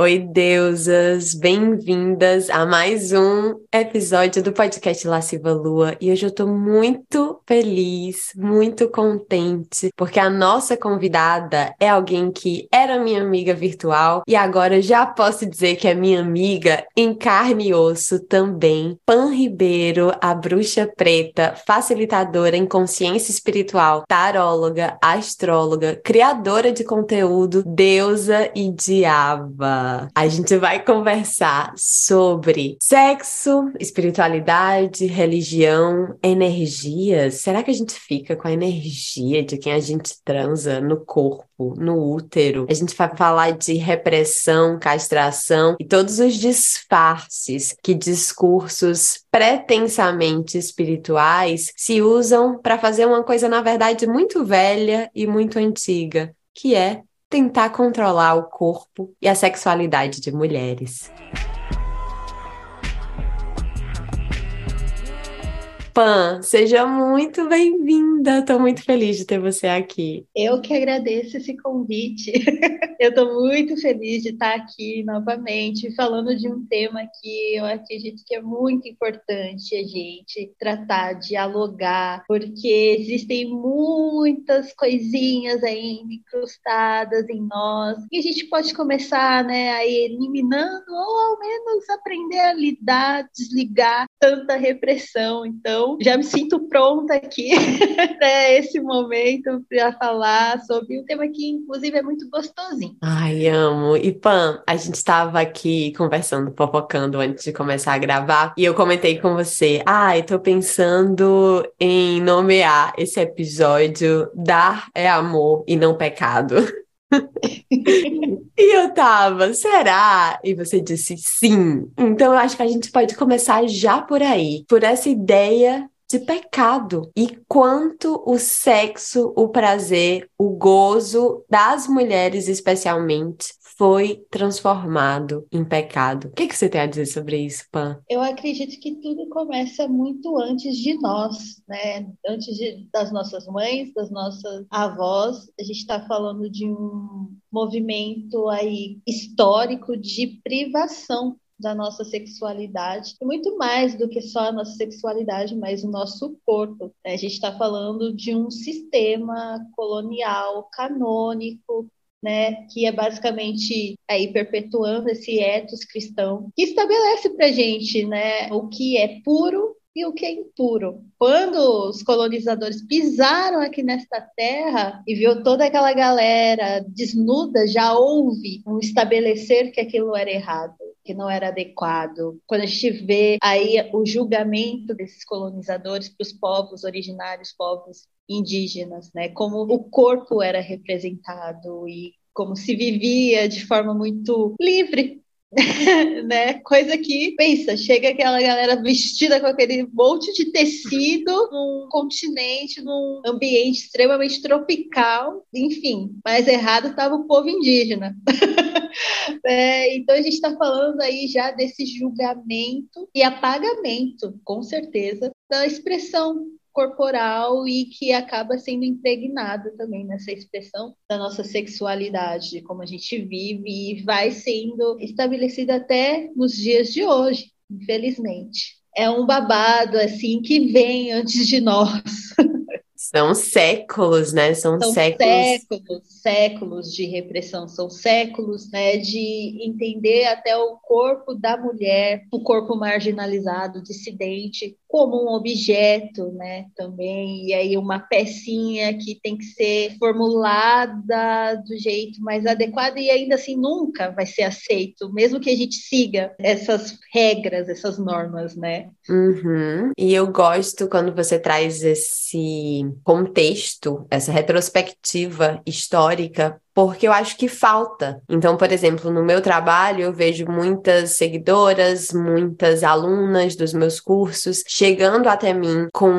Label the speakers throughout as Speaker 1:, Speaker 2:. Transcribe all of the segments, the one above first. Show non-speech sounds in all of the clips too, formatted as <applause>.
Speaker 1: Oi, deusas! Bem-vindas a mais um episódio do podcast Lasciva Lua. E hoje eu tô muito feliz, muito contente, porque a nossa convidada é alguém que era minha amiga virtual e agora já posso dizer que é minha amiga em carne e osso também. Pan Ribeiro, a bruxa preta, facilitadora em consciência espiritual, taróloga, astróloga, criadora de conteúdo, deusa e diaba. A gente vai conversar sobre sexo, espiritualidade, religião, energias. Será que a gente fica com a energia de quem a gente transa no corpo, no útero? A gente vai falar de repressão, castração e todos os disfarces que discursos pretensamente espirituais se usam para fazer uma coisa, na verdade, muito velha e muito antiga, que é tentar controlar o corpo e a sexualidade de mulheres. Pan, seja muito bem-vinda. Estou muito feliz de ter você aqui.
Speaker 2: Eu que agradeço esse convite. <laughs> eu estou muito feliz de estar aqui novamente falando de um tema que eu acredito que é muito importante a gente tratar, dialogar, porque existem muitas coisinhas aí incrustadas em nós e a gente pode começar, né, a eliminando ou ao menos aprender a lidar, desligar tanta repressão. Então já me sinto pronta aqui para <laughs> esse momento para falar sobre um tema que, inclusive, é muito gostosinho.
Speaker 1: Ai, amo. E Pan, a gente estava aqui conversando, fofocando antes de começar a gravar, e eu comentei com você: ah, tô pensando em nomear esse episódio Dar é Amor e Não Pecado. <laughs> e eu tava, será? E você disse sim. Então eu acho que a gente pode começar já por aí, por essa ideia de pecado e quanto o sexo, o prazer, o gozo das mulheres especialmente foi transformado em pecado. O que, que você tem a dizer sobre isso, Pan?
Speaker 2: Eu acredito que tudo começa muito antes de nós, né? Antes de, das nossas mães, das nossas avós. A gente está falando de um movimento aí histórico de privação da nossa sexualidade, e muito mais do que só a nossa sexualidade, mas o nosso corpo. A gente está falando de um sistema colonial, canônico, né, que é basicamente aí perpetuando esse ethos cristão, que estabelece para gente, né, o que é puro e o que é impuro. Quando os colonizadores pisaram aqui nesta terra e viu toda aquela galera desnuda, já houve um estabelecer que aquilo era errado que não era adequado. Quando a gente vê aí o julgamento desses colonizadores para os povos originários, povos indígenas, né? Como o corpo era representado e como se vivia de forma muito livre <laughs> né? Coisa que, pensa, chega aquela galera vestida com aquele monte de tecido num continente, num ambiente extremamente tropical, enfim, mais errado estava o povo indígena. <laughs> é, então a gente está falando aí já desse julgamento e apagamento, com certeza, da expressão corporal e que acaba sendo impregnado também nessa expressão da nossa sexualidade, de como a gente vive e vai sendo estabelecida até nos dias de hoje, infelizmente. É um babado assim que vem antes de nós.
Speaker 1: São séculos, né?
Speaker 2: São, São séculos. séculos, séculos de repressão, são séculos, né, de entender até o corpo da mulher, o corpo marginalizado, dissidente, como um objeto, né, também, e aí uma pecinha que tem que ser formulada do jeito mais adequado e ainda assim nunca vai ser aceito, mesmo que a gente siga essas regras, essas normas, né?
Speaker 1: Uhum. E eu gosto quando você traz esse contexto, essa retrospectiva histórica porque eu acho que falta. Então, por exemplo, no meu trabalho, eu vejo muitas seguidoras, muitas alunas dos meus cursos chegando até mim com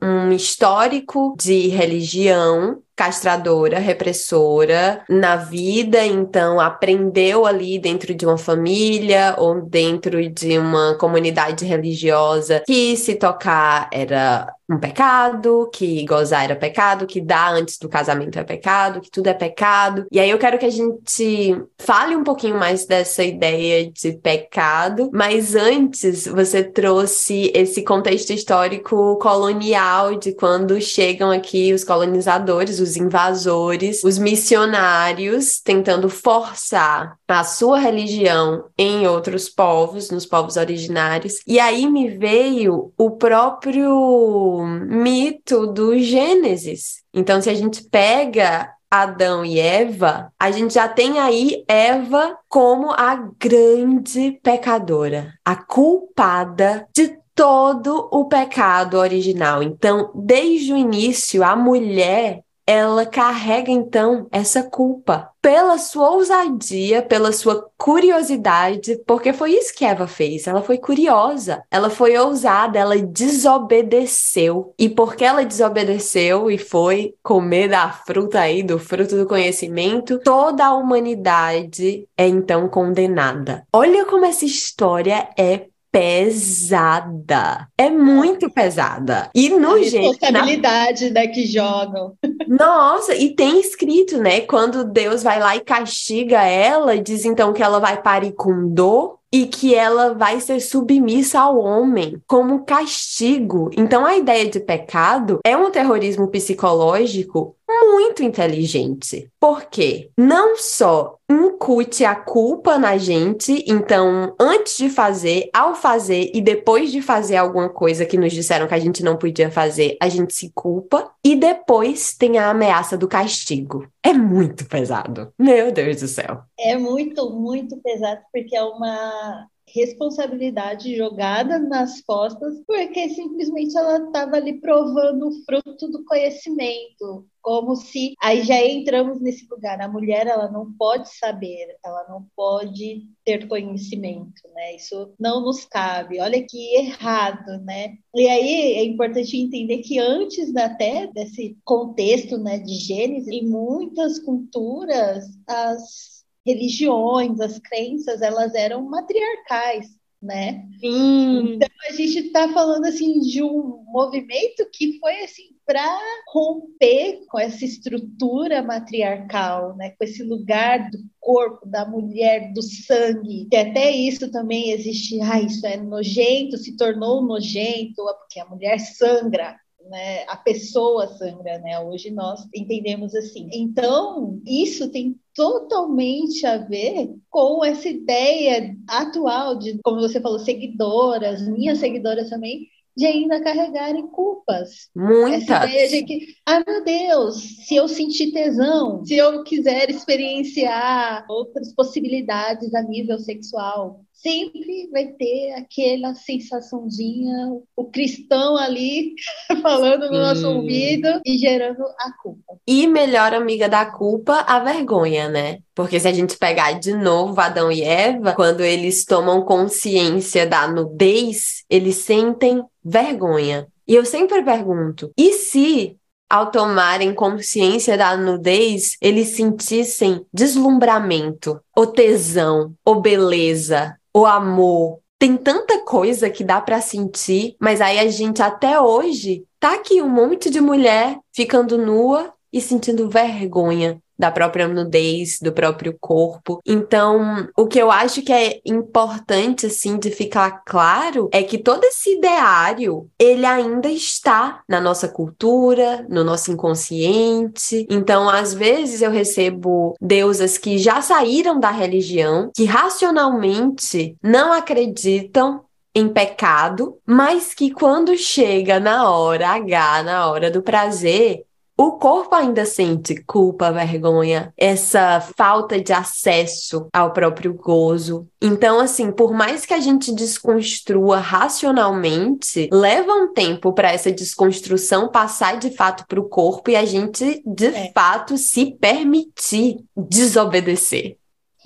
Speaker 1: um histórico de religião castradora, repressora na vida, então aprendeu ali dentro de uma família ou dentro de uma comunidade religiosa que se tocar era um pecado, que gozar era pecado, que dar antes do casamento é pecado, que tudo é pecado. E aí eu quero que a gente fale um pouquinho mais dessa ideia de pecado, mas antes você trouxe esse contexto histórico colonial de quando chegam aqui os colonizadores, os invasores, os missionários tentando forçar a sua religião em outros povos, nos povos originários. E aí me veio o próprio mito do Gênesis. Então, se a gente pega Adão e Eva, a gente já tem aí Eva como a grande pecadora, a culpada de todo o pecado original. Então, desde o início, a mulher ela carrega então essa culpa pela sua ousadia, pela sua curiosidade, porque foi isso que Eva fez. Ela foi curiosa, ela foi ousada, ela desobedeceu. E porque ela desobedeceu e foi comer da fruta aí, do fruto do conhecimento, toda a humanidade é então condenada. Olha como essa história é pesada. É muito pesada. E no
Speaker 2: a responsabilidade na... né, que jogam.
Speaker 1: Nossa, e tem escrito, né? Quando Deus vai lá e castiga ela, diz então que ela vai parir com dor e que ela vai ser submissa ao homem como castigo. Então a ideia de pecado é um terrorismo psicológico muito inteligente. Porque não só incute a culpa na gente, então antes de fazer, ao fazer e depois de fazer alguma coisa que nos disseram que a gente não podia fazer, a gente se culpa e depois tem a ameaça do castigo. É muito pesado. Meu Deus do céu.
Speaker 2: É muito, muito pesado porque é uma responsabilidade jogada nas costas, porque simplesmente ela estava ali provando o fruto do conhecimento, como se aí já entramos nesse lugar. A mulher ela não pode saber, ela não pode ter conhecimento, né? Isso não nos cabe. Olha que errado, né? E aí é importante entender que antes até desse contexto, né, de Gênesis, em muitas culturas as religiões, as crenças, elas eram matriarcais, né?
Speaker 1: Sim.
Speaker 2: Então a gente está falando assim de um movimento que foi assim para romper com essa estrutura matriarcal, né? Com esse lugar do corpo da mulher, do sangue, que até isso também existe. Ah, isso é nojento, se tornou nojento, porque a mulher sangra né, a pessoa sangra, né? Hoje nós entendemos assim. Então, isso tem totalmente a ver com essa ideia atual de, como você falou, seguidoras, minhas seguidoras também, de ainda carregarem culpas.
Speaker 1: Muitas.
Speaker 2: Essa ideia de que, ah, meu Deus, se eu sentir tesão, se eu quiser experienciar outras possibilidades a nível sexual, sempre vai ter aquela sensaçãozinha, o cristão ali <laughs> falando no nosso ouvido e gerando a culpa.
Speaker 1: E melhor amiga da culpa, a vergonha, né? Porque se a gente pegar de novo Adão e Eva, quando eles tomam consciência da nudez, eles sentem vergonha. E eu sempre pergunto: e se ao tomarem consciência da nudez, eles sentissem deslumbramento, ou tesão, ou beleza, o amor. Tem tanta coisa que dá para sentir, mas aí a gente até hoje tá aqui um monte de mulher ficando nua e sentindo vergonha da própria nudez, do próprio corpo. Então, o que eu acho que é importante assim de ficar claro é que todo esse ideário, ele ainda está na nossa cultura, no nosso inconsciente. Então, às vezes eu recebo deusas que já saíram da religião, que racionalmente não acreditam em pecado, mas que quando chega na hora H, na hora do prazer, o corpo ainda sente culpa, vergonha, essa falta de acesso ao próprio gozo. Então, assim, por mais que a gente desconstrua racionalmente, leva um tempo para essa desconstrução passar de fato para o corpo e a gente, de é. fato, se permitir desobedecer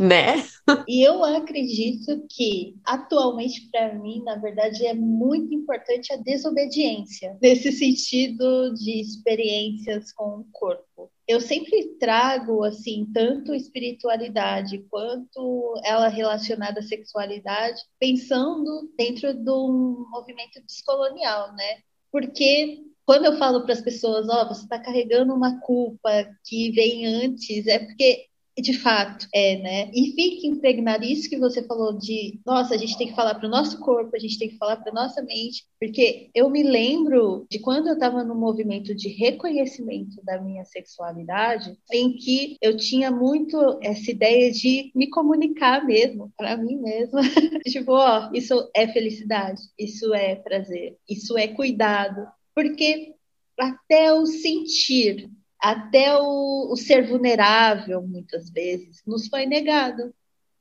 Speaker 1: né?
Speaker 2: E eu acredito que atualmente para mim, na verdade, é muito importante a desobediência nesse sentido de experiências com o corpo. eu sempre trago assim tanto espiritualidade quanto ela relacionada à sexualidade, pensando dentro de um movimento descolonial, né? Porque quando eu falo para as pessoas, ó, oh, você está carregando uma culpa que vem antes, é porque de fato, é, né? E fique impregnado isso que você falou de, nossa, a gente tem que falar para o nosso corpo, a gente tem que falar para nossa mente, porque eu me lembro de quando eu estava no movimento de reconhecimento da minha sexualidade, em que eu tinha muito essa ideia de me comunicar mesmo para mim mesma, <laughs> tipo, ó, isso é felicidade, isso é prazer, isso é cuidado, porque até o sentir até o, o ser vulnerável, muitas vezes, nos foi negado.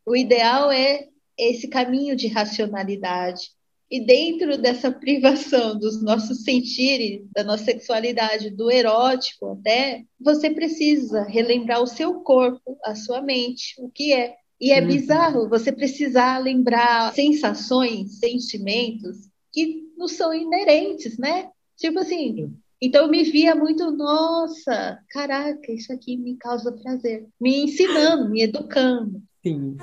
Speaker 2: O ideal é esse caminho de racionalidade. E dentro dessa privação dos nossos sentires, da nossa sexualidade, do erótico até, você precisa relembrar o seu corpo, a sua mente, o que é. E é uhum. bizarro você precisar lembrar sensações, sentimentos que não são inerentes, né? Tipo assim, então eu me via muito, nossa, caraca, isso aqui me causa prazer. Me ensinando, me educando.
Speaker 1: Sim.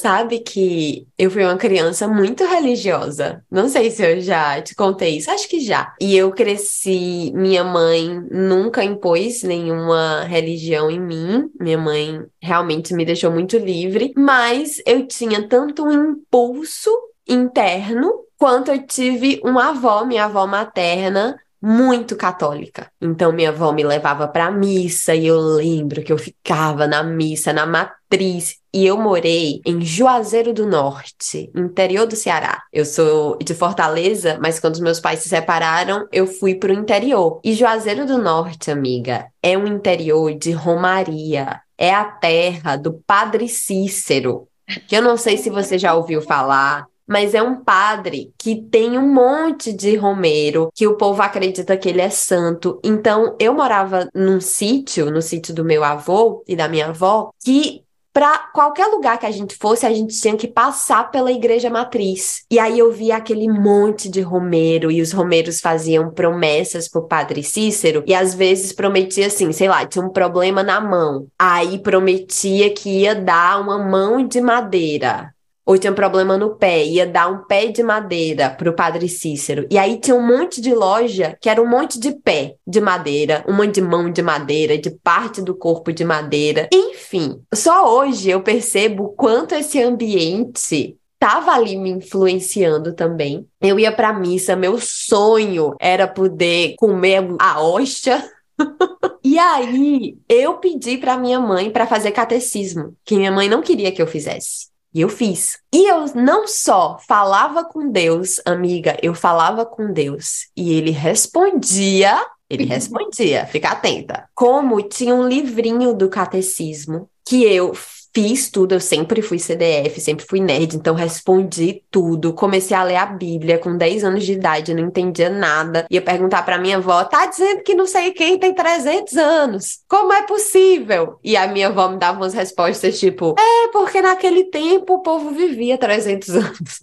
Speaker 1: Sabe que eu fui uma criança muito religiosa. Não sei se eu já te contei isso, acho que já. E eu cresci, minha mãe nunca impôs nenhuma religião em mim. Minha mãe realmente me deixou muito livre, mas eu tinha tanto um impulso interno quanto eu tive uma avó, minha avó materna, muito católica. Então minha avó me levava para missa e eu lembro que eu ficava na missa, na matriz, e eu morei em Juazeiro do Norte, interior do Ceará. Eu sou de Fortaleza, mas quando os meus pais se separaram, eu fui pro interior. E Juazeiro do Norte, amiga, é um interior de Romaria. É a terra do Padre Cícero, que eu não sei se você já ouviu falar, mas é um padre que tem um monte de romeiro, que o povo acredita que ele é santo. Então, eu morava num sítio, no sítio do meu avô e da minha avó, que para qualquer lugar que a gente fosse, a gente tinha que passar pela igreja matriz. E aí eu via aquele monte de romeiro e os romeiros faziam promessas pro padre Cícero e às vezes prometia assim, sei lá, tinha um problema na mão. Aí prometia que ia dar uma mão de madeira ou tinha um problema no pé, ia dar um pé de madeira pro padre Cícero. E aí tinha um monte de loja que era um monte de pé de madeira, uma de mão de madeira, de parte do corpo de madeira. Enfim, só hoje eu percebo quanto esse ambiente estava ali me influenciando também. Eu ia para missa, meu sonho era poder comer a hóstia. <laughs> e aí eu pedi para minha mãe para fazer catecismo, que minha mãe não queria que eu fizesse. E eu fiz. E eu não só falava com Deus, amiga, eu falava com Deus e ele respondia, ele <laughs> respondia, fica atenta. Como tinha um livrinho do catecismo que eu Fiz tudo, eu sempre fui CDF, sempre fui nerd, então respondi tudo. Comecei a ler a Bíblia com 10 anos de idade, não entendia nada. Ia perguntar para minha avó: tá dizendo que não sei quem tem 300 anos? Como é possível? E a minha avó me dava umas respostas tipo: é, porque naquele tempo o povo vivia 300 anos.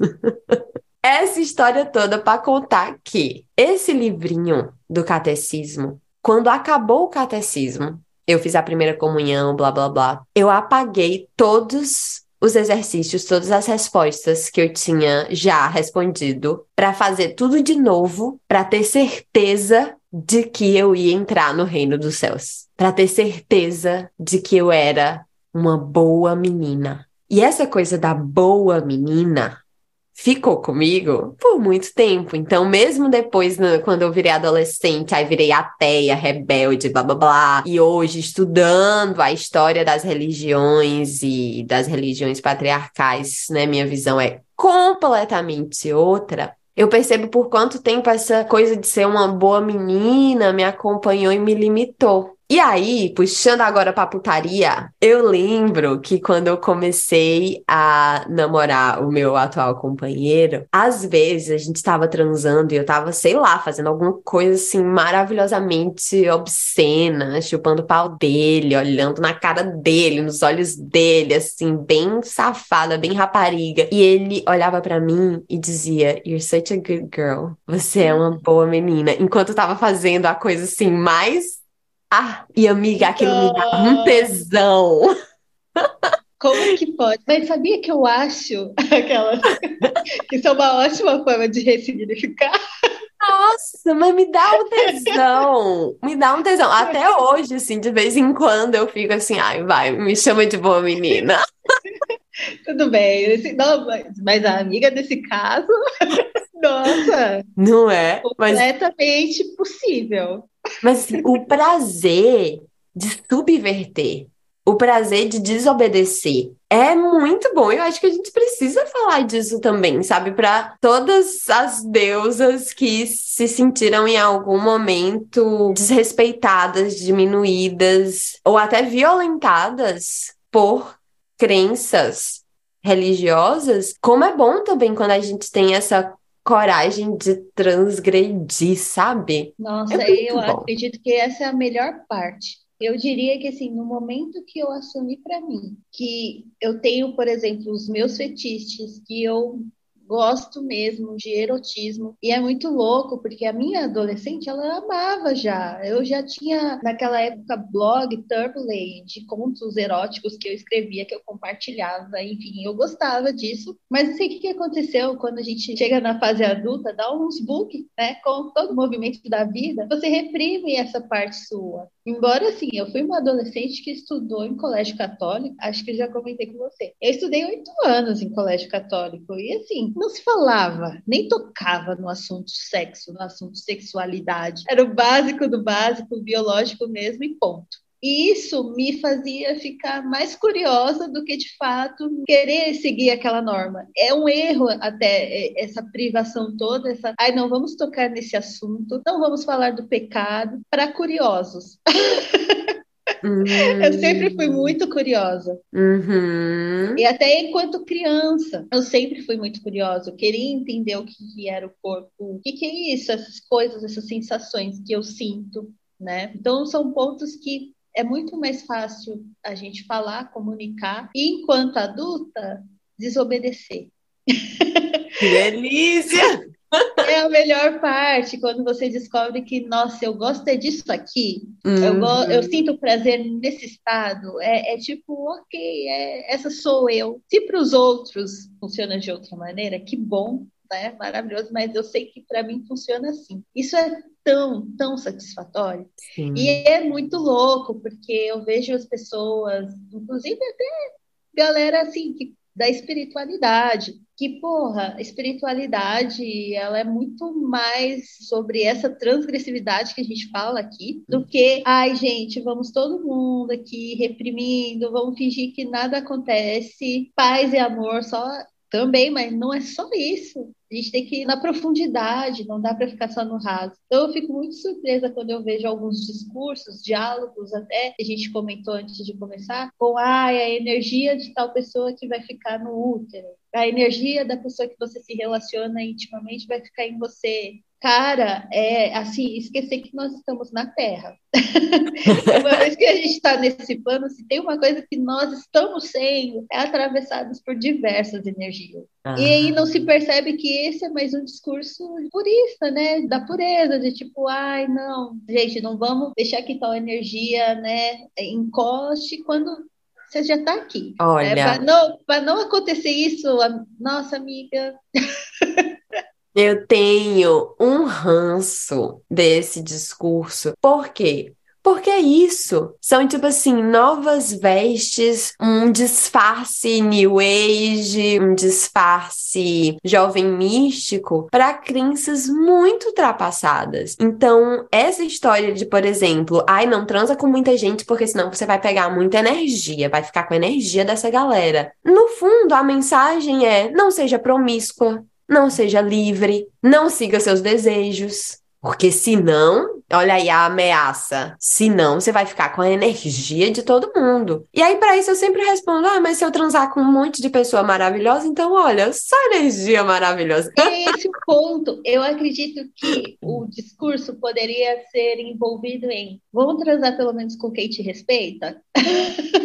Speaker 1: <laughs> Essa história toda para contar que esse livrinho do catecismo, quando acabou o catecismo, eu fiz a primeira comunhão, blá blá blá. Eu apaguei todos os exercícios, todas as respostas que eu tinha já respondido, para fazer tudo de novo, para ter certeza de que eu ia entrar no reino dos céus, para ter certeza de que eu era uma boa menina. E essa coisa da boa menina ficou comigo por muito tempo. Então, mesmo depois, né, quando eu virei adolescente, aí virei ateia, rebelde, blá blá blá, e hoje estudando a história das religiões e das religiões patriarcais, né, minha visão é completamente outra. Eu percebo por quanto tempo essa coisa de ser uma boa menina me acompanhou e me limitou. E aí, puxando agora pra putaria, eu lembro que quando eu comecei a namorar o meu atual companheiro, às vezes a gente tava transando e eu tava, sei lá, fazendo alguma coisa assim maravilhosamente obscena, chupando o pau dele, olhando na cara dele, nos olhos dele, assim, bem safada, bem rapariga. E ele olhava para mim e dizia: You're such a good girl. Você é uma boa menina. Enquanto eu tava fazendo a coisa assim mais ah, e amiga, aquilo me dá um tesão.
Speaker 2: Como que pode? Mas sabia que eu acho aquela que isso é uma ótima forma de ressignificar?
Speaker 1: Nossa, mas me dá um tesão. Me dá um tesão. Até hoje, assim, de vez em quando eu fico assim, ai, vai, me chama de boa menina. <laughs>
Speaker 2: Tudo bem. Não, mas a amiga desse caso, <laughs> nossa.
Speaker 1: Não é?
Speaker 2: Completamente mas... possível.
Speaker 1: Mas assim, o prazer de subverter, o prazer de desobedecer é muito bom. Eu acho que a gente precisa falar disso também, sabe? Para todas as deusas que se sentiram em algum momento desrespeitadas, diminuídas ou até violentadas por crenças religiosas, como é bom também quando a gente tem essa coragem de transgredir, sabe?
Speaker 2: Nossa, é eu bom. acredito que essa é a melhor parte. Eu diria que assim, no momento que eu assumi para mim que eu tenho, por exemplo, os meus fetiches, que eu gosto mesmo de erotismo. E é muito louco, porque a minha adolescente, ela amava já. Eu já tinha, naquela época, blog Turblade, de contos eróticos que eu escrevia, que eu compartilhava, enfim, eu gostava disso. Mas não sei o que aconteceu quando a gente chega na fase adulta, dá uns book, né, com todo o movimento da vida, você reprime essa parte sua. Embora, assim, eu fui uma adolescente que estudou em colégio católico, acho que já comentei com você. Eu estudei oito anos em colégio católico, e assim, não se falava, nem tocava no assunto sexo, no assunto sexualidade. Era o básico do básico, biológico mesmo, e ponto. E isso me fazia ficar mais curiosa do que, de fato, querer seguir aquela norma. É um erro até é, essa privação toda, essa, ai, não vamos tocar nesse assunto, não vamos falar do pecado para curiosos. Uhum. <laughs> Eu sempre fui muito curiosa.
Speaker 1: Uhum.
Speaker 2: E até enquanto criança, eu sempre fui muito curiosa. Eu queria entender o que era o corpo, o que, que é isso, essas coisas, essas sensações que eu sinto, né? Então são pontos que é muito mais fácil a gente falar, comunicar, e enquanto adulta, desobedecer.
Speaker 1: Que delícia!
Speaker 2: É a melhor parte quando você descobre que, nossa, eu gosto é disso aqui, uhum. eu, go eu sinto prazer nesse estado. É, é tipo, ok, é, essa sou eu. Se para os outros funciona de outra maneira, que bom, né? Maravilhoso, mas eu sei que para mim funciona assim. Isso é tão, tão satisfatório. Sim. E é muito louco, porque eu vejo as pessoas, inclusive até galera assim, que, da espiritualidade, que, porra, a espiritualidade, ela é muito mais sobre essa transgressividade que a gente fala aqui, do que, ai, gente, vamos todo mundo aqui reprimindo, vamos fingir que nada acontece, paz e amor, só também, mas não é só isso. A gente tem que ir na profundidade, não dá para ficar só no raso. Então, eu fico muito surpresa quando eu vejo alguns discursos, diálogos até, que a gente comentou antes de começar, com ah, a energia de tal pessoa que vai ficar no útero, a energia da pessoa que você se relaciona intimamente vai ficar em você. Cara, é assim, esquecer que nós estamos na Terra. <laughs> uma vez que a gente está nesse plano, se tem uma coisa que nós estamos sendo, é atravessados por diversas energias. Ah. E aí não se percebe que esse é mais um discurso purista, né? Da pureza, de tipo, ai, não, gente, não vamos deixar que tal energia, né, encoste quando você já está aqui.
Speaker 1: Né? Olha.
Speaker 2: Para não, não acontecer isso, nossa amiga. <laughs>
Speaker 1: Eu tenho um ranço desse discurso. Por quê? Porque é isso. São, tipo assim, novas vestes, um disfarce new age, um disfarce jovem místico para crenças muito ultrapassadas. Então, essa história de, por exemplo, ai, não transa com muita gente porque senão você vai pegar muita energia, vai ficar com a energia dessa galera. No fundo, a mensagem é: não seja promíscua, não seja livre, não siga seus desejos. Porque senão olha aí a ameaça. Se não, você vai ficar com a energia de todo mundo. E aí, para isso, eu sempre respondo: ah, mas se eu transar com um monte de pessoa maravilhosa, então olha, só energia maravilhosa.
Speaker 2: Esse ponto. Eu acredito que o discurso poderia ser envolvido em vamos transar pelo menos com quem te respeita?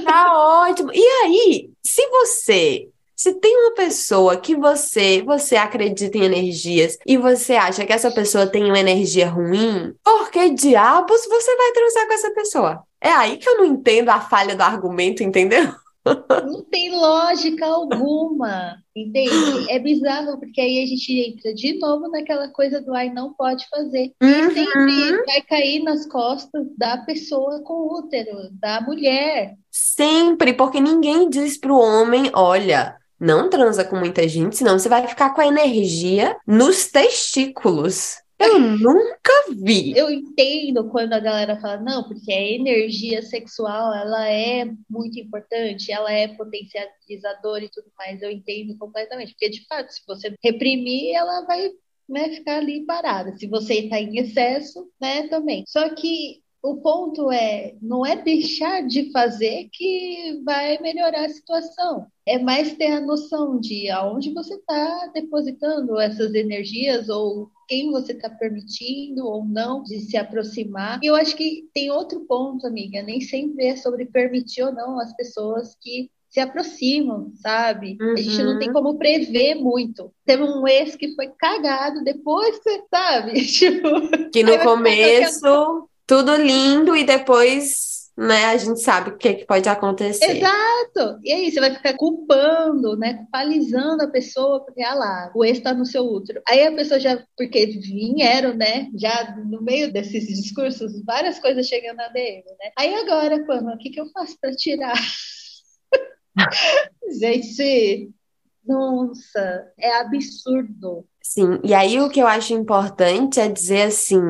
Speaker 1: Tá ótimo. E aí, se você se tem uma pessoa que você, você acredita em energias e você acha que essa pessoa tem uma energia ruim, por que diabos você vai transar com essa pessoa? É aí que eu não entendo a falha do argumento, entendeu?
Speaker 2: Não tem lógica alguma, entende? É bizarro, porque aí a gente entra de novo naquela coisa do ai, não pode fazer. E
Speaker 1: Uhum.
Speaker 2: sempre vai cair nas costas da pessoa com útero, da mulher.
Speaker 1: Sempre, porque ninguém diz pro homem, olha, não transa com muita gente, senão você vai ficar com a energia nos testículos. Eu <laughs> nunca vi.
Speaker 2: Eu entendo quando a galera fala, não, porque a energia sexual, ela é muito importante, ela é potencializadora e tudo mais. Eu entendo completamente, porque de fato, se você reprimir, ela vai, né, ficar ali parada. Se você está em excesso, né, também. Só que o ponto é, não é deixar de fazer que vai melhorar a situação. É mais ter a noção de aonde você está depositando essas energias ou quem você está permitindo ou não de se aproximar. E eu acho que tem outro ponto, amiga, nem sempre é sobre permitir ou não as pessoas que se aproximam, sabe? A gente não tem
Speaker 1: Uhum.
Speaker 2: como prever muito. Teve um ex que foi cagado depois, sabe? <laughs> Tipo,
Speaker 1: Que no
Speaker 2: aquela-
Speaker 1: começo, tudo lindo e depois, né, a gente sabe o que que pode acontecer.
Speaker 2: Exato! E aí, você vai ficar culpando, né? Culpabilizando a pessoa, porque, ah lá, o ex tá no seu útero. Aí a pessoa já, porque vieram, né? Já no meio desses discursos, várias coisas chegando na DM, né? Aí agora, Pama, o que que eu faço pra tirar? <laughs> Gente, nossa, é absurdo.
Speaker 1: Sim, e aí o que eu acho importante é dizer assim,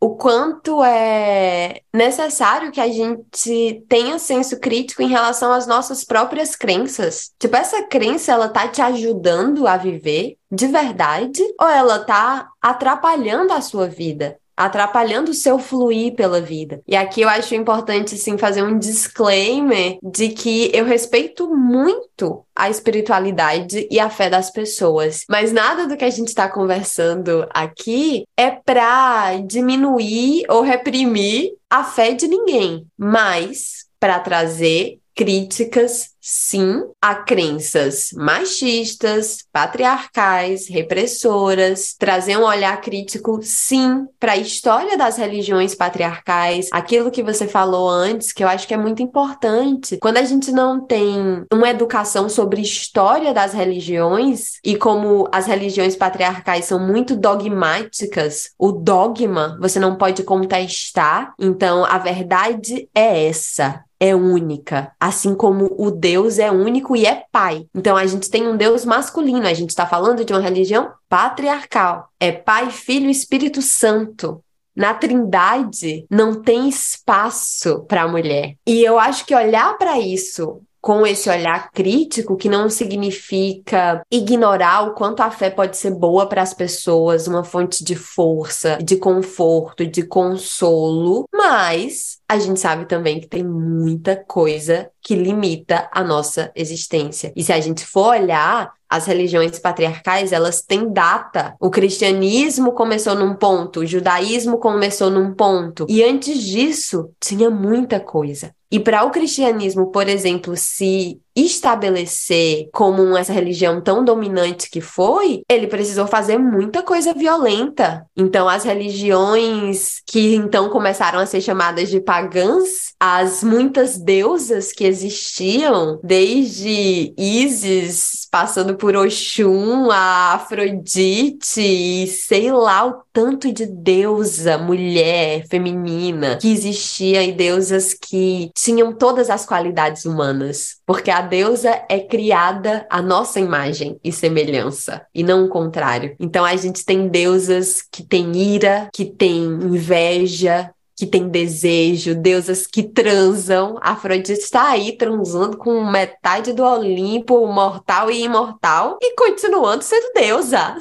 Speaker 1: o quanto é necessário que a gente tenha senso crítico em relação às nossas próprias crenças. Tipo, essa crença, ela tá te ajudando a viver de verdade ou ela tá atrapalhando a sua vida? Atrapalhando o seu fluir pela vida. E aqui eu acho importante, sim, fazer um disclaimer de que eu respeito muito a espiritualidade e a fé das pessoas. Mas nada do que a gente está conversando aqui é para diminuir ou reprimir a fé de ninguém, mas para trazer críticas, sim, a crenças machistas, patriarcais, repressoras, trazer um olhar crítico, sim, para a história das religiões patriarcais, aquilo que você falou antes, que eu acho que é muito importante. Quando a gente não tem uma educação sobre história das religiões e como as religiões patriarcais são muito dogmáticas, o dogma você não pode contestar, então a verdade é essa é única, assim como o Deus é único e é pai. Então a gente tem um Deus masculino, a gente está falando de uma religião patriarcal. É Pai, Filho e Espírito Santo. Na Trindade não tem espaço para a mulher. E eu acho que olhar para isso com esse olhar crítico, que não significa ignorar o quanto a fé pode ser boa para as pessoas, uma fonte de força, de conforto, de consolo, mas a gente sabe também que tem muita coisa que limita a nossa existência. E se a gente for olhar, as religiões patriarcais, elas têm data. O cristianismo começou num ponto, o judaísmo começou num ponto, e antes disso tinha muita coisa. E para o cristianismo, por exemplo, se estabelecer como essa religião tão dominante que foi, ele precisou fazer muita coisa violenta. Então, as religiões que então começaram a ser chamadas de pagãs, as muitas deusas que existiam, desde Ísis, passando por Oxum, a Afrodite, sei lá o tanto de deusa, mulher, feminina que existia e deusas que tinham todas as qualidades humanas, porque a deusa é criada à nossa imagem e semelhança, e não o contrário. Então a gente tem deusas que têm ira, que têm inveja, que tem desejo, deusas que transam. A Afrodite está aí transando com metade do Olimpo, mortal e imortal, e continuando sendo deusa.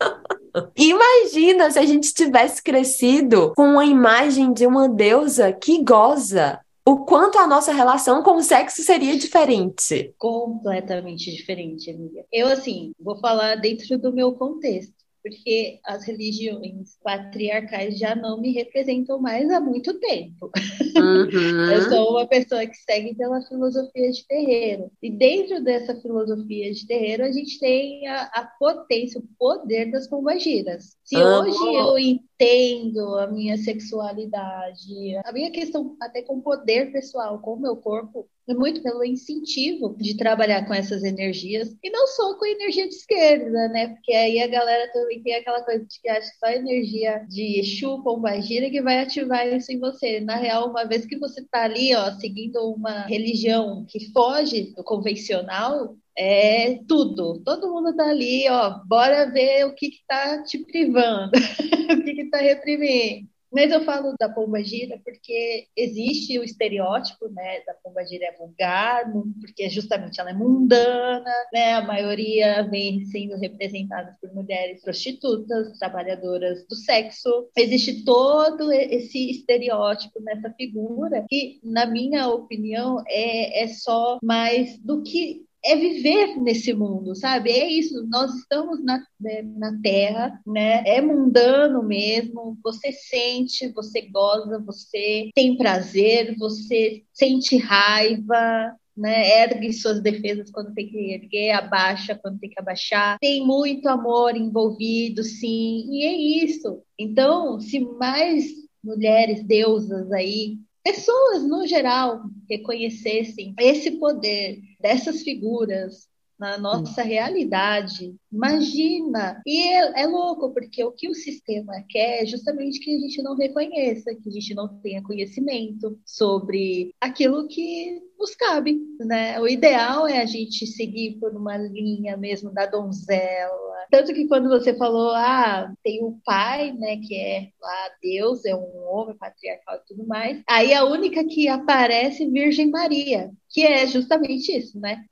Speaker 1: <laughs> Imagina se a gente tivesse crescido com a imagem de uma deusa que goza. O quanto a nossa relação com o sexo seria diferente.
Speaker 2: Completamente diferente, amiga. Eu, assim, vou falar dentro do meu contexto porque as religiões patriarcais já não me representam mais há muito tempo. Uhum. <laughs> Eu sou uma pessoa que segue pela filosofia de terreiro. E dentro dessa filosofia de terreiro, a gente tem a, a potência, o poder das pombagiras. Se uhum. hoje eu entendo a minha sexualidade, a minha questão até com poder pessoal, com o meu corpo, muito pelo incentivo de trabalhar com essas energias e não só com energia de esquerda, né? Porque aí a galera também tem aquela coisa de que acha que só a energia de Exu, Pombagira que vai ativar isso em você. Na real, uma vez que você tá ali, ó, seguindo uma religião que foge do convencional, é tudo. Todo mundo tá ali, ó, bora ver o que tá te privando, <laughs> o que tá reprimindo. Mas eu falo da pomba-gira porque existe o estereótipo, né, da pomba-gira é vulgar, porque justamente ela é mundana, né, a maioria vem sendo representada por mulheres prostitutas, trabalhadoras do sexo. Existe todo esse estereótipo nessa figura que, na minha opinião, é, é só mais do que é viver nesse mundo, sabe? É isso, nós estamos na, né, na Terra, né? É mundano mesmo, você sente, você goza, você tem prazer, você sente raiva, né? Ergue suas defesas quando tem que erguer, abaixa quando tem que abaixar. Tem muito amor envolvido, sim, e é isso. Então, se mais mulheres deusas aí pessoas no geral reconhecessem esse poder dessas figuras na nossa realidade, imagina! E é, é, louco, porque o que o sistema quer é justamente que a gente não reconheça, que a gente não tenha conhecimento sobre aquilo que nos cabe, né? O ideal é a gente seguir por uma linha mesmo da donzela. Tanto que quando você falou, ah, tem o pai, né, que é lá Deus, é um homem patriarcal e tudo mais. Aí a única que aparece Virgem Maria, que é justamente isso, né?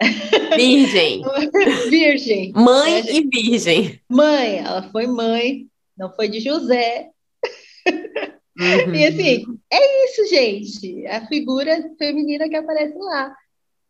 Speaker 1: Virgem. <laughs>
Speaker 2: virgem.
Speaker 1: Mãe né? e virgem.
Speaker 2: Mãe, ela foi mãe, não foi de José. Uhum. E assim, é isso, gente. A figura feminina que aparece lá,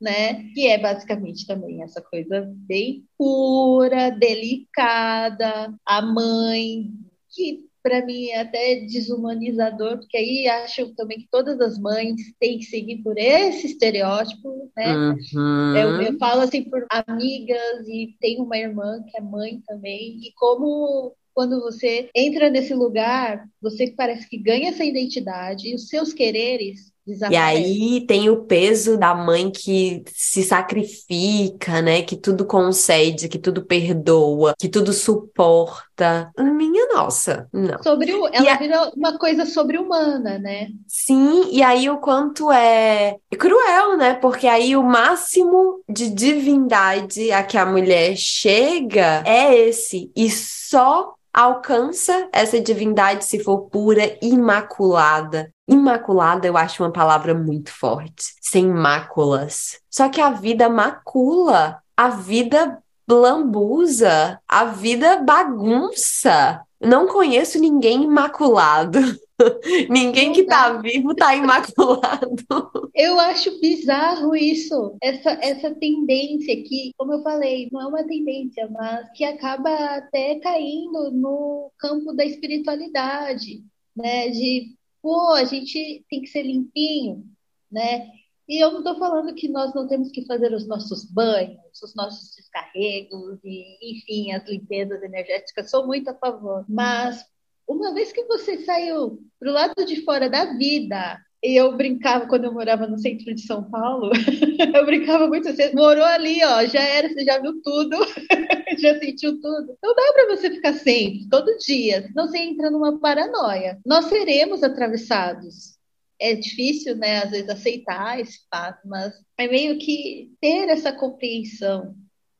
Speaker 2: né? Que é basicamente também essa coisa bem pura, delicada, a mãe, que para mim é até desumanizador, porque aí acho também que todas as mães têm que seguir por esse estereótipo, né? Uhum. Eu, eu, falo assim por amigas e tenho uma irmã que é mãe também, e como quando você entra nesse lugar, você parece que ganha essa identidade e os seus quereres
Speaker 1: e aí tem o peso da mãe que se sacrifica, né? Que tudo concede, que tudo perdoa, que tudo suporta. Minha nossa, não.
Speaker 2: Sobre o, ela a... vira uma coisa sobre-humana, né?
Speaker 1: Sim, e aí o quanto é cruel, né? Porque aí o máximo de divindade a que a mulher chega é esse. E só alcança essa divindade se for pura, imaculada. Imaculada eu acho uma palavra muito forte, sem máculas. Só que a vida macula, a vida lambuza, a vida bagunça. Não conheço ninguém imaculado. <laughs> Ninguém que tá vivo tá imaculado. <laughs>
Speaker 2: Eu acho bizarro isso, essa, essa tendência que, como eu falei, não é uma tendência, mas que acaba até caindo no campo da espiritualidade, né? De, pô, a gente tem que ser limpinho, né? E eu não estou falando que nós não temos que fazer os nossos banhos, os nossos descarregos e, enfim, as limpezas energéticas. Sou muito a favor. Mas uma vez que você saiu para o lado de fora da vida, e eu brincava quando eu morava no centro de São Paulo, <laughs> eu brincava muito assim, morou ali, ó, já era, você já viu tudo, <laughs> já sentiu tudo. Não dá para você ficar sempre, todo dia, senão você entra numa paranoia. Nós seremos atravessados. É difícil, né, às vezes aceitar esse fato, mas é meio que ter essa compreensão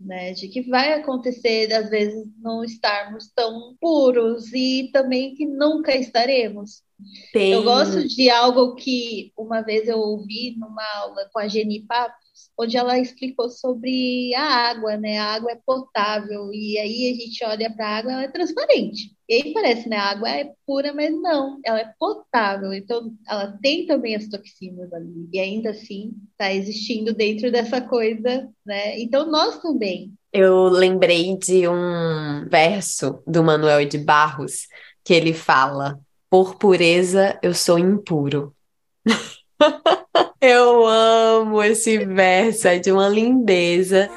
Speaker 2: né? De que vai acontecer, às vezes, não estarmos tão puros e também que nunca estaremos. Eu gosto de algo que uma vez eu ouvi numa aula com a Jenny Papo, onde ela explicou sobre a água, né? A água é potável e aí a gente olha para a água, ela é transparente. E aí parece, né? A água é pura, mas não, ela é potável. Então, ela tem também as toxinas ali. E ainda assim, está existindo dentro dessa coisa, né? Então, nós também.
Speaker 1: Eu lembrei de um verso do Manuel de Barros que ele fala: Por pureza eu sou impuro. <laughs> eu amo esse verso, é de uma lindeza.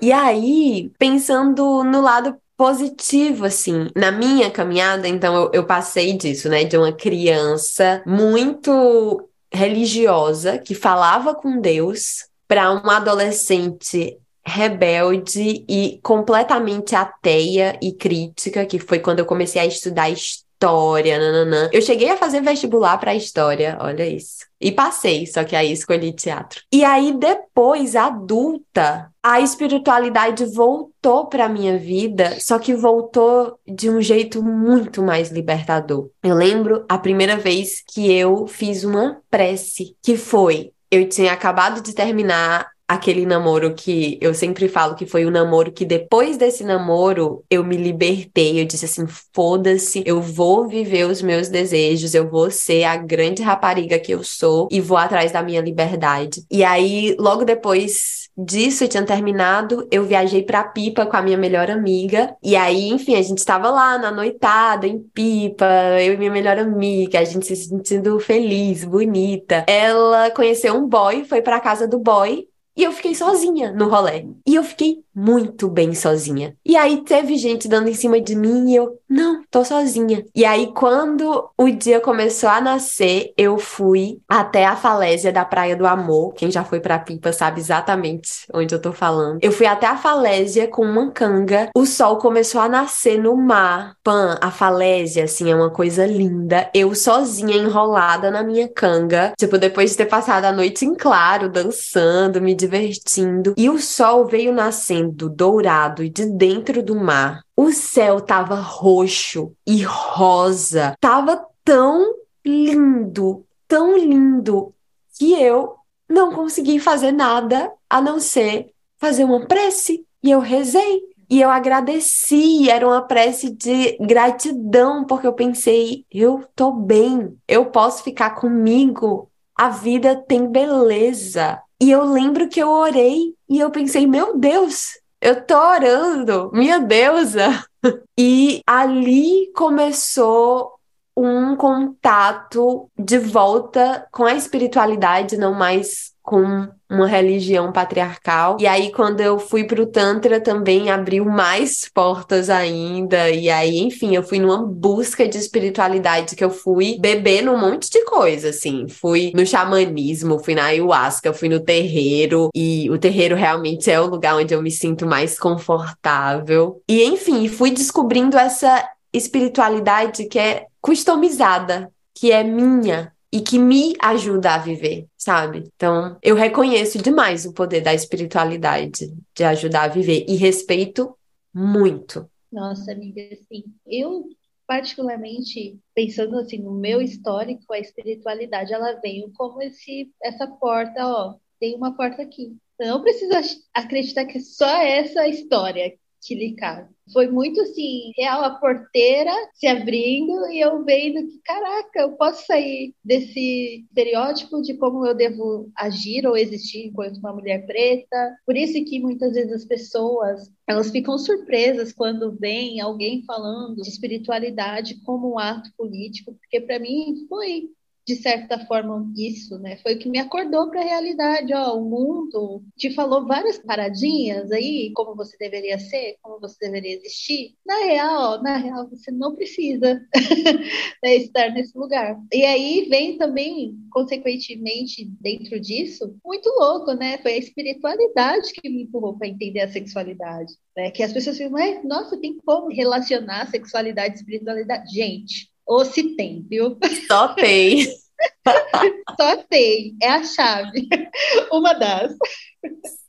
Speaker 1: E aí, pensando no lado positivo, assim, na minha caminhada, então eu, eu passei disso, né, de uma criança muito religiosa que falava com Deus para uma adolescente rebelde e completamente ateia e crítica, que foi quando eu comecei a estudar história, nananã. Eu cheguei a fazer vestibular para história, olha isso. E passei, só que aí escolhi teatro. E aí depois, adulta, a espiritualidade voltou para minha vida, só que voltou de um jeito muito mais libertador. Eu lembro a primeira vez que eu fiz uma prece, que foi eu tinha acabado de terminar aquele namoro que eu sempre falo que foi o namoro que depois desse namoro eu me libertei. Eu disse assim: foda-se, eu vou viver os meus desejos, eu vou ser a grande rapariga que eu sou e vou atrás da minha liberdade. E aí, logo depois disso, eu tinha terminado, eu viajei pra Pipa com a minha melhor amiga. E aí, enfim, a gente estava lá na noitada, em Pipa, eu e minha melhor amiga, a gente se sentindo feliz, bonita. Ela conheceu um boy, foi pra casa do boy. E eu fiquei sozinha no rolê. E eu fiquei muito bem sozinha. E aí teve gente dando em cima de mim e eu, não, tô sozinha. E aí quando o dia começou a nascer, eu fui até a falésia da Praia do Amor. Quem já foi pra Pipa sabe exatamente onde eu tô falando. Eu fui até a falésia com uma canga. O sol começou a nascer no mar. Pan, a falésia, assim, é uma coisa linda. Eu sozinha, enrolada na minha canga. Tipo, depois de ter passado a noite em claro, dançando, me divertindo. E o sol veio nascendo dourado de dentro do mar. O céu tava roxo e rosa. Tava tão lindo, tão lindo, que eu não consegui fazer nada a não ser fazer uma prece. E eu rezei. E eu agradeci, era uma prece de gratidão, porque eu pensei, eu tô bem, eu posso ficar comigo, a vida tem beleza. E eu lembro que eu orei e eu pensei, meu Deus, eu tô orando, minha deusa. <laughs> E ali começou um contato de volta com a espiritualidade, não mais com uma religião patriarcal. E aí, quando eu fui pro Tantra, também abriu mais portas ainda. E aí, enfim, eu fui numa busca de espiritualidade que eu fui beber num monte de coisa, assim. Fui no xamanismo, fui na ayahuasca, fui no terreiro. E o terreiro realmente é o lugar onde eu me sinto mais confortável. E, enfim, fui descobrindo essa espiritualidade que é customizada, que é minha, e que me ajuda a viver, sabe? Então, eu reconheço demais o poder da espiritualidade de ajudar a viver e respeito muito.
Speaker 2: Nossa, amiga, assim, eu particularmente pensando assim no meu histórico, a espiritualidade ela veio como esse essa porta, ó, tem uma porta aqui. Eu não preciso acreditar que é só essa história que cabe. Foi muito assim, real a porteira se abrindo e eu vendo que, caraca, eu posso sair desse estereótipo de como eu devo agir ou existir enquanto uma mulher preta. Por isso que muitas vezes as pessoas elas ficam surpresas quando vem alguém falando de espiritualidade como um ato político, porque para mim foi de certa forma, isso, né? Foi o que me acordou para a realidade. Ó, o mundo te falou várias paradinhas aí, como você deveria ser, como você deveria existir. Na real, na real, você não precisa né, <laughs> estar nesse lugar. E aí vem também, consequentemente, dentro disso, muito louco, né? Foi a espiritualidade que me empurrou para entender a sexualidade. Né? Que as pessoas ficam, nossa, tem como relacionar sexualidade e espiritualidade? Gente, ou se tem, viu?
Speaker 1: Só tem. <laughs>
Speaker 2: Só tem, é a chave. Uma das.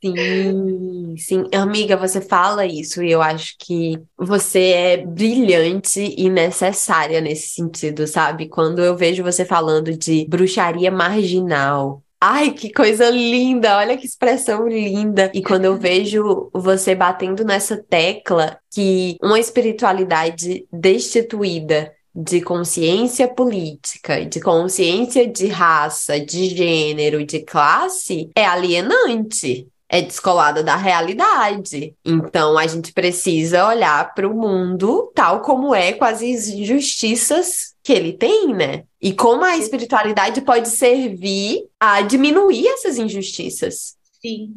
Speaker 1: Sim, sim. Amiga, você fala isso e eu acho que você é brilhante e necessária nesse sentido, sabe? Quando eu vejo você falando de bruxaria marginal, Ai, que coisa linda! Olha que expressão linda! E quando eu vejo você batendo nessa tecla que uma espiritualidade destituída de consciência política, de consciência de raça, de gênero, de classe, é alienante é descolada da realidade. Então a gente precisa olhar para o mundo tal como é, com as injustiças que ele tem, né? E como a espiritualidade pode servir a diminuir essas injustiças.
Speaker 2: Sim.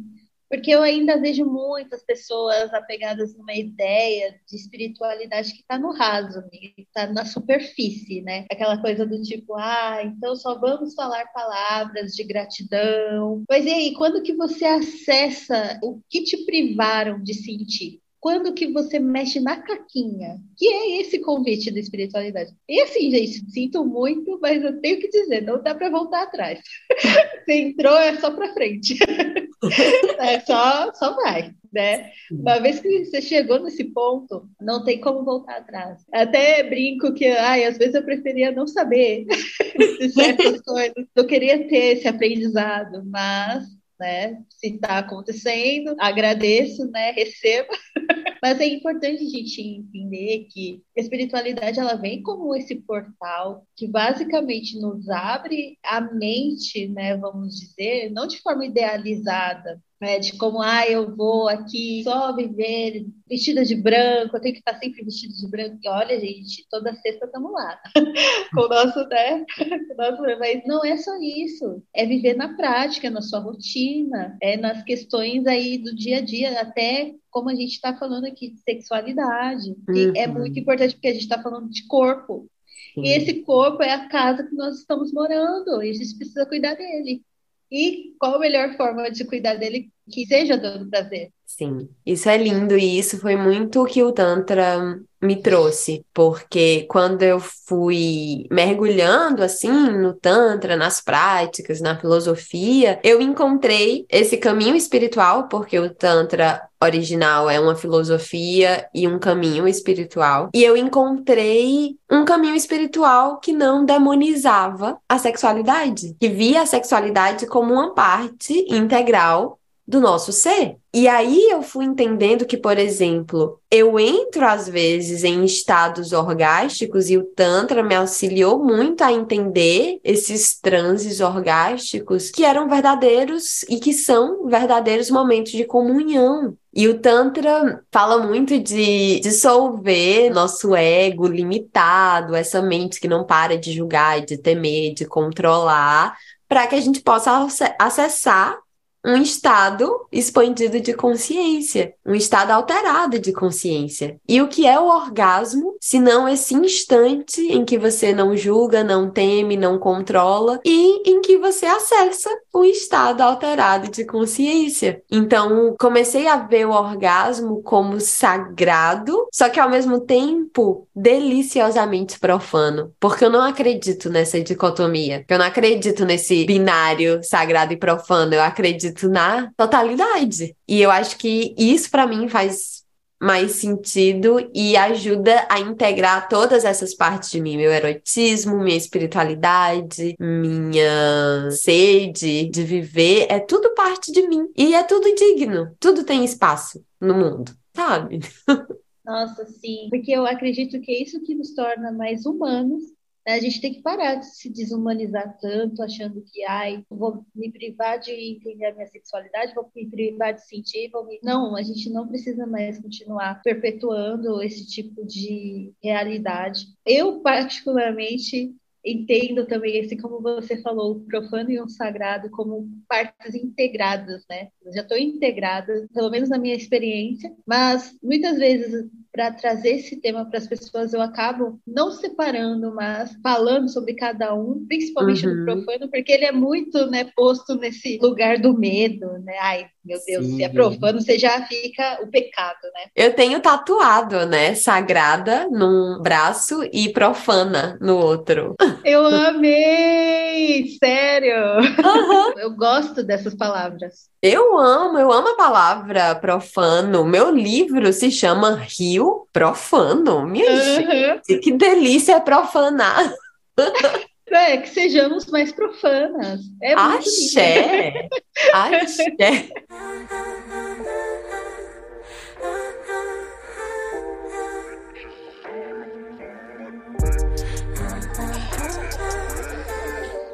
Speaker 2: Porque eu ainda vejo muitas pessoas apegadas numa ideia de espiritualidade que está no raso, que está na superfície, né? Aquela coisa do tipo, ah, então só vamos falar palavras de gratidão. Mas e aí, quando que você acessa o que te privaram de sentir? Quando que você mexe na caquinha, que é esse convite da espiritualidade. E assim, gente, sinto muito, mas eu tenho que dizer, não dá para voltar atrás. <laughs> você entrou, é só para frente. <laughs> é só, só vai, né? Uma vez que você chegou nesse ponto, não tem como voltar atrás. Até brinco que, ai, às vezes eu preferia não saber <laughs> de certas coisas. Eu queria ter esse aprendizado, mas né? Se está acontecendo, agradeço, né? Receba. <laughs> Mas é importante a gente entender que a espiritualidade ela vem como esse portal que basicamente nos abre a mente, né? Vamos dizer, não de forma idealizada, né, de como, ah, eu vou aqui só viver vestida de branco, eu tenho que estar sempre vestida de branco. E olha, gente, toda sexta estamos lá, <laughs> com o nosso, né, com o nosso, mas não é só isso, é viver na prática, na sua rotina, é nas questões aí do dia a dia, até como a gente está falando aqui de sexualidade, uhum. é muito importante porque a gente está falando de corpo. E esse corpo é a casa que nós estamos morando, e a gente precisa cuidar dele. E qual a melhor forma de cuidar dele que seja dando prazer?
Speaker 1: Sim, isso é lindo e isso foi muito o que o Tantra me trouxe, porque quando eu fui mergulhando assim no Tantra, nas práticas, na filosofia, eu encontrei esse caminho espiritual, porque o Tantra original é uma filosofia e um caminho espiritual, e eu encontrei um caminho espiritual que não demonizava a sexualidade, que via a sexualidade como uma parte integral do nosso ser. E aí eu fui entendendo que, por exemplo, eu entro às vezes em estados orgásticos e o Tantra me auxiliou muito a entender esses transes orgásticos que eram verdadeiros e que são verdadeiros momentos de comunhão. E o Tantra fala muito de dissolver nosso ego limitado, essa mente que não para de julgar, de temer, de controlar, para que a gente possa acessar um estado expandido de consciência, um estado alterado de consciência. E o que é o orgasmo, se não esse instante em que você não julga, não teme, não controla e em que você acessa um estado alterado de consciência. Então, comecei a ver o orgasmo como sagrado, só que ao mesmo tempo deliciosamente profano, porque eu não acredito nessa dicotomia. Eu não acredito nesse binário sagrado e profano. Eu acredito acredito na totalidade. E eu acho que isso para mim faz mais sentido e ajuda a integrar todas essas partes de mim, meu erotismo, minha espiritualidade, minha sede de viver, é tudo parte de mim e é tudo digno, tudo tem espaço no mundo, sabe? <laughs>
Speaker 2: Nossa, sim, porque eu acredito que é isso que nos torna mais humanos? A gente tem que parar de se desumanizar tanto, achando que, ai, vou me privar de entender a minha sexualidade, vou me privar de sentir, vou me... Não, a gente não precisa mais continuar perpetuando esse tipo de realidade. Eu, particularmente, entendo também, assim como você falou, o profano e o sagrado como partes integradas, né? já estou integrada, pelo menos na minha experiência, mas muitas vezes para trazer esse tema para as pessoas, eu acabo não separando, mas falando sobre cada um, principalmente uhum. do profano, porque ele é muito né, posto nesse lugar do medo, né? Ai, meu Deus, Sim. se é profano, você já fica o pecado, né?
Speaker 1: Eu tenho tatuado, né? Sagrada num braço e profana no outro.
Speaker 2: Eu amei! Sério! Uhum. Eu gosto dessas palavras.
Speaker 1: Eu amo, eu amo a palavra profano. Meu livro se chama Rio Profano. Minha uhum. gente, que delícia profanar. <laughs>
Speaker 2: É, que sejamos mais profanas. É
Speaker 1: Axé! Axé!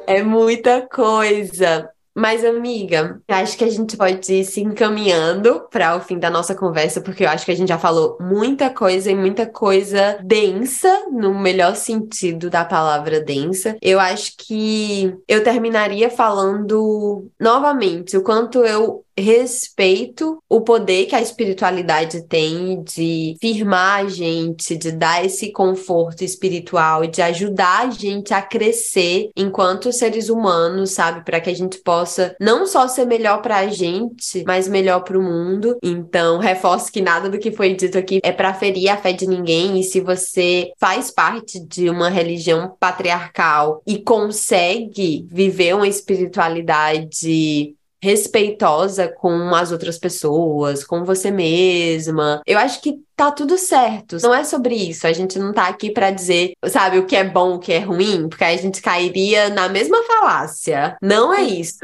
Speaker 1: É muita coisa. Mas, amiga, acho que a gente pode ir se encaminhando para o fim da nossa conversa, porque eu acho que a gente já falou muita coisa e muita coisa densa, no melhor sentido da palavra densa. Eu acho que eu terminaria falando novamente o quanto eu respeito o poder que a espiritualidade tem de firmar a gente, de dar esse conforto espiritual, de ajudar a gente a crescer enquanto seres humanos, sabe? Para que a gente possa não só ser melhor para a gente, mas melhor para o mundo. Então, reforço que nada do que foi dito aqui é para ferir a fé de ninguém. E se você faz parte de uma religião patriarcal e consegue viver uma espiritualidade respeitosa com as outras pessoas, com você mesma. Eu acho que tá tudo certo. Não é sobre isso. A gente não tá aqui para dizer, sabe, o que é bom, o que é ruim, porque aí a gente cairia na mesma falácia. Não é isso.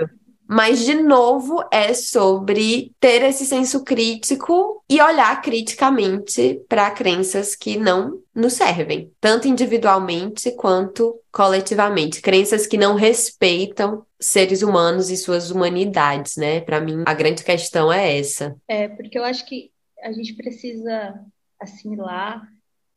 Speaker 1: Mas, de novo, é sobre ter esse senso crítico e olhar criticamente para crenças que não nos servem, tanto individualmente quanto coletivamente. Crenças que não respeitam seres humanos e suas humanidades, né? Para mim, a grande questão é essa.
Speaker 2: É, porque eu acho que a gente precisa assimilar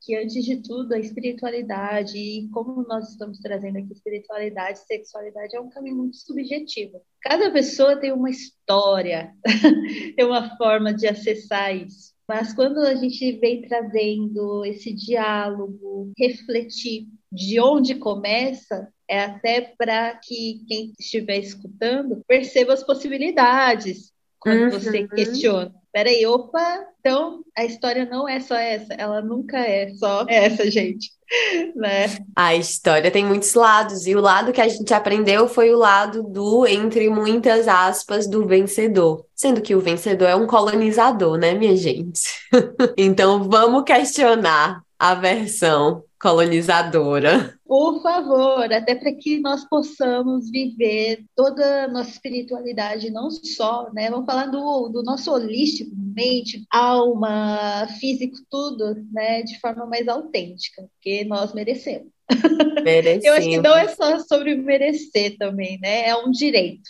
Speaker 2: que antes de tudo a espiritualidade e como nós estamos trazendo aqui espiritualidade, sexualidade é um caminho muito subjetivo. Cada pessoa tem uma história, <laughs> tem uma forma de acessar isso. Mas quando a gente vem trazendo esse diálogo, refletir de onde começa, é até para que quem estiver escutando perceba as possibilidades quando uhum. você questiona peraí, opa, então a história não é só essa, ela nunca é só essa, gente. Né?
Speaker 1: A história tem muitos lados, e o lado que a gente aprendeu foi o lado do, entre muitas aspas, do vencedor. Sendo que o vencedor é um colonizador, né, minha gente? <laughs> então vamos questionar a versão colonizadora.
Speaker 2: Por favor, até para que nós possamos viver toda a nossa espiritualidade, não só, né? Vamos falar do, do nosso holístico, mente, alma, físico, tudo, né? De forma mais autêntica, porque nós merecemos. Merecemos. <laughs> Eu acho que não é só sobre merecer também, né? É um direito.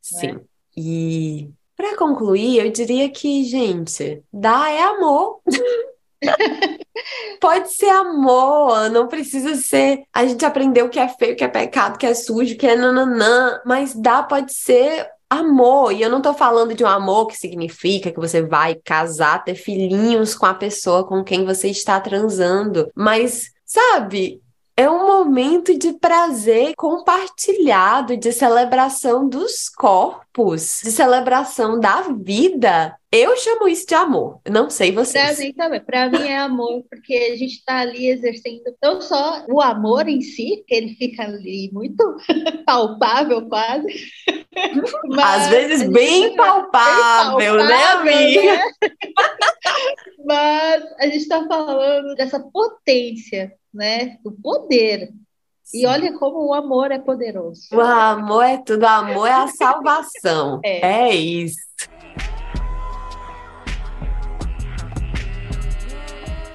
Speaker 1: Sim. Né? E para concluir, eu diria que, gente, dar é amor. <laughs> <laughs> Pode ser amor, não precisa ser. A gente aprendeu que é feio, que é pecado, que é sujo, que é nananã, mas dá, pode ser amor. E eu não tô falando de um amor que significa que você vai casar, ter filhinhos com a pessoa com quem você está transando, mas, sabe, é um momento de prazer compartilhado, de celebração dos corpos, de celebração da vida. Eu chamo isso de amor. Não sei vocês.
Speaker 2: Pra mim também. Pra mim é amor, porque a gente está ali exercendo não só o amor em si, que ele fica ali muito <laughs> palpável quase.
Speaker 1: Às vezes bem palpável, bem palpável, né, amiga? Né? <laughs>
Speaker 2: Mas a gente está falando dessa potência né? Do poder. Sim. E olha como o amor é poderoso.
Speaker 1: O amor é tudo, o amor é a salvação. é. é isso.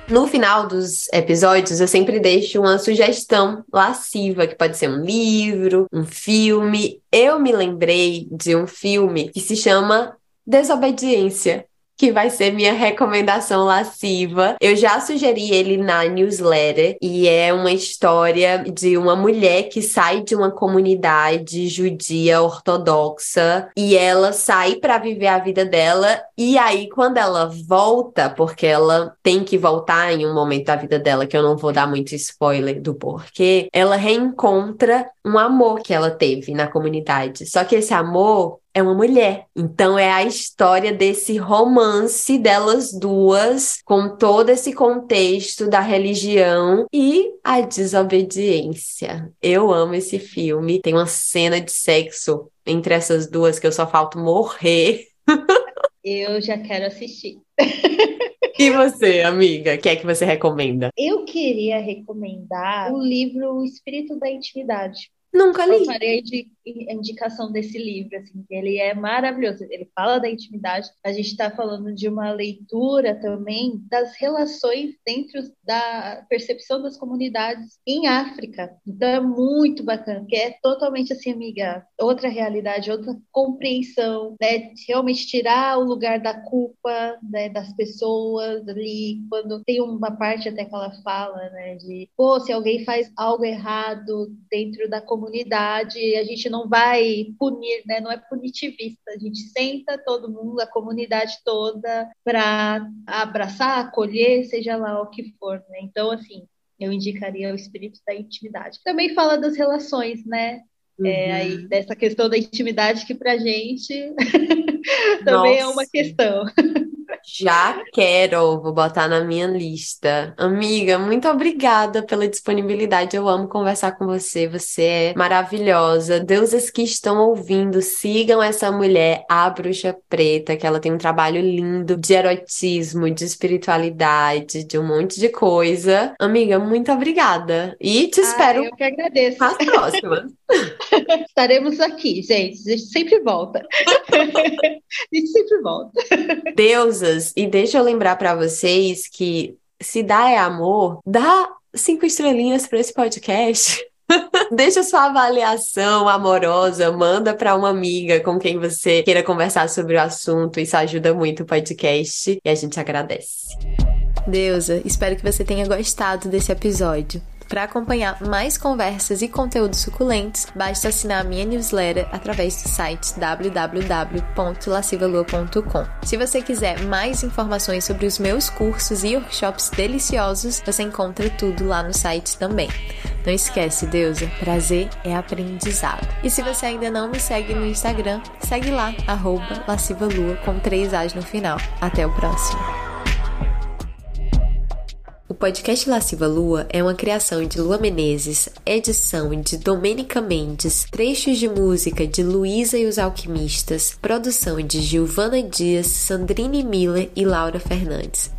Speaker 1: No final dos episódios, eu sempre deixo uma sugestão lasciva, que pode ser um livro, um filme. Eu me lembrei de um filme que se chama Desobediência. Que vai ser minha recomendação lasciva. Eu já sugeri ele na newsletter e é uma história de uma mulher que sai de uma comunidade judia ortodoxa e ela sai para viver a vida dela e aí quando ela volta, porque ela tem que voltar em um momento da vida dela que eu não vou dar muito spoiler do porquê, ela reencontra um amor que ela teve na comunidade. Só que esse amor é uma mulher. Então é a história desse romance delas duas, com todo esse contexto da religião e a desobediência. Eu amo esse filme. Tem uma cena de sexo entre essas duas que eu só falto morrer.
Speaker 2: Eu já quero assistir. <laughs>
Speaker 1: E você, amiga, o que é que você recomenda?
Speaker 2: Eu queria recomendar o livro O Espírito da Intimidade.
Speaker 1: Nunca li.
Speaker 2: Gostaria de indicação desse livro, assim, que ele é maravilhoso. Ele fala da intimidade. A gente está falando de uma leitura também das relações dentro da percepção das comunidades em África. Então é muito bacana, porque é totalmente assim, amiga, outra realidade, outra compreensão, né? Realmente tirar o lugar da culpa né, das pessoas ali, quando tem uma parte até que ela fala, né, de pô, se alguém faz algo errado dentro da comunidade, a gente não vai punir, né? Não é punitivista. A gente senta todo mundo, a comunidade toda, para abraçar, acolher, seja lá o que for, né? Então, assim, eu indicaria o espírito da intimidade. Também fala das relações, né? Uhum. É, aí, dessa questão da intimidade que pra gente <laughs> também Nossa. é uma questão.
Speaker 1: Já quero, vou botar na minha lista. Amiga, muito obrigada pela disponibilidade. Eu amo conversar com você. Você é maravilhosa. Deuses que estão ouvindo, sigam essa mulher, a Bruxa Preta, que ela tem um trabalho lindo de erotismo, de espiritualidade, de um monte de coisa. Amiga, muito obrigada. E te espero.
Speaker 2: Ah, eu que agradeço.
Speaker 1: As próximas. <laughs>
Speaker 2: Estaremos aqui, gente. A gente sempre volta. <laughs> a gente sempre volta.
Speaker 1: Deusas, e deixa eu lembrar para vocês que se dá é amor, dá cinco estrelinhas para esse podcast. <laughs> Deixa sua avaliação amorosa, manda para uma amiga com quem você queira conversar sobre o assunto. Isso ajuda muito o podcast e a gente agradece. Deusa, espero que você tenha gostado desse episódio. Para acompanhar mais conversas e conteúdos suculentos, basta assinar a minha newsletter através do site www.lascivalua.com. Se você quiser mais informações sobre os meus cursos e workshops deliciosos, você encontra tudo lá no site também. Não esquece, deusa, prazer é aprendizado. E se você ainda não me segue no Instagram, segue lá, arroba lascivalua com três As no final. Até o próximo. O podcast Lasciva Lua é uma criação de Lua Menezes, edição de Domênica Mendes, trechos de música de Luísa e os Alquimistas, produção de Gilvana Dias, Sandrine Miller e Laura Fernandes.